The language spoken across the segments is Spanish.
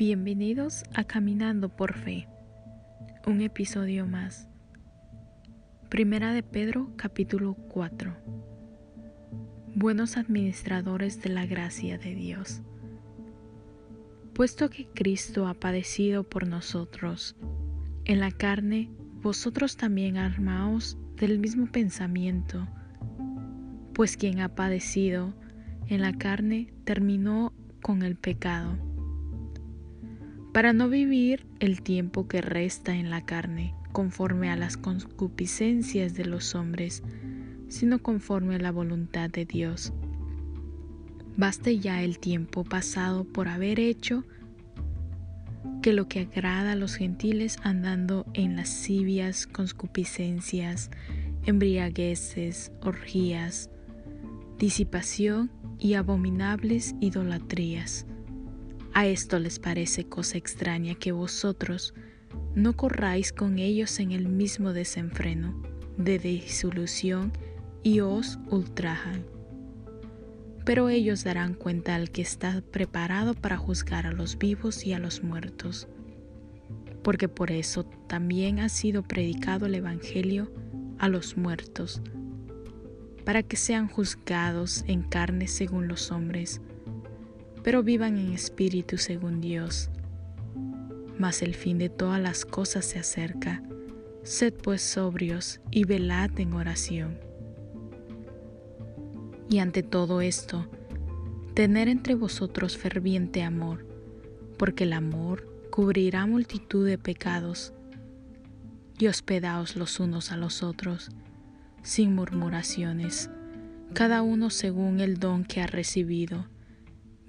Bienvenidos a Caminando por Fe, un episodio más. Primera de Pedro capítulo 4. Buenos administradores de la gracia de Dios. Puesto que Cristo ha padecido por nosotros, en la carne, vosotros también armaos del mismo pensamiento, pues quien ha padecido en la carne terminó con el pecado para no vivir el tiempo que resta en la carne conforme a las concupiscencias de los hombres, sino conforme a la voluntad de Dios. Baste ya el tiempo pasado por haber hecho que lo que agrada a los gentiles andando en lascivias, concupiscencias, embriagueces, orgías, disipación y abominables idolatrías a esto les parece cosa extraña que vosotros no corráis con ellos en el mismo desenfreno de disolución y os ultrajan. Pero ellos darán cuenta al que está preparado para juzgar a los vivos y a los muertos. Porque por eso también ha sido predicado el Evangelio a los muertos, para que sean juzgados en carne según los hombres, pero vivan en espíritu según Dios. Mas el fin de todas las cosas se acerca. Sed pues sobrios y velad en oración. Y ante todo esto, tener entre vosotros ferviente amor, porque el amor cubrirá multitud de pecados. Y hospedaos los unos a los otros, sin murmuraciones, cada uno según el don que ha recibido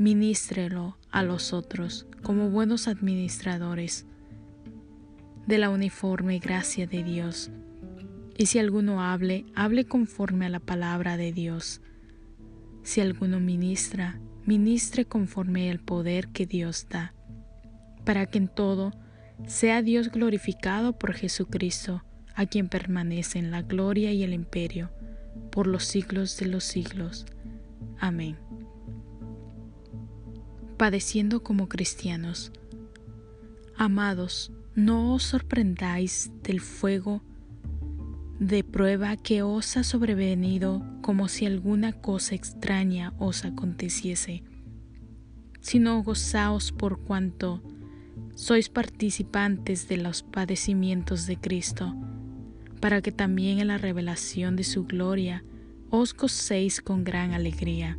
ministrelo a los otros como buenos administradores de la uniforme gracia de Dios. Y si alguno hable, hable conforme a la palabra de Dios. Si alguno ministra, ministre conforme al poder que Dios da, para que en todo sea Dios glorificado por Jesucristo, a quien permanece en la gloria y el imperio, por los siglos de los siglos. Amén padeciendo como cristianos. Amados, no os sorprendáis del fuego de prueba que os ha sobrevenido como si alguna cosa extraña os aconteciese, sino gozaos por cuanto sois participantes de los padecimientos de Cristo, para que también en la revelación de su gloria os gocéis con gran alegría.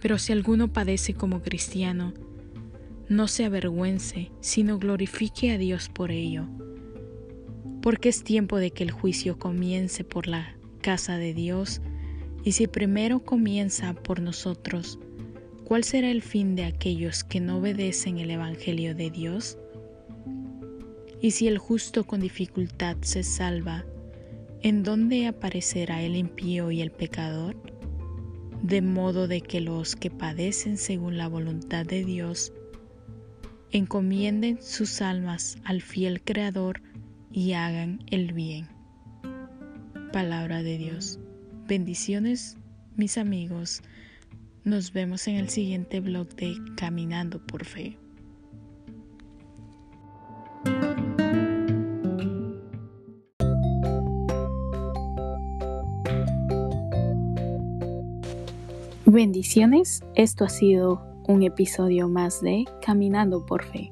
pero si alguno padece como cristiano, no se avergüence, sino glorifique a Dios por ello. Porque es tiempo de que el juicio comience por la casa de Dios, y si primero comienza por nosotros, ¿cuál será el fin de aquellos que no obedecen el Evangelio de Dios? Y si el justo con dificultad se salva, ¿en dónde aparecerá el impío y el pecador? De modo de que los que padecen según la voluntad de Dios encomienden sus almas al fiel Creador y hagan el bien. Palabra de Dios. Bendiciones, mis amigos. Nos vemos en el siguiente blog de Caminando por Fe. Bendiciones, esto ha sido un episodio más de Caminando por Fe.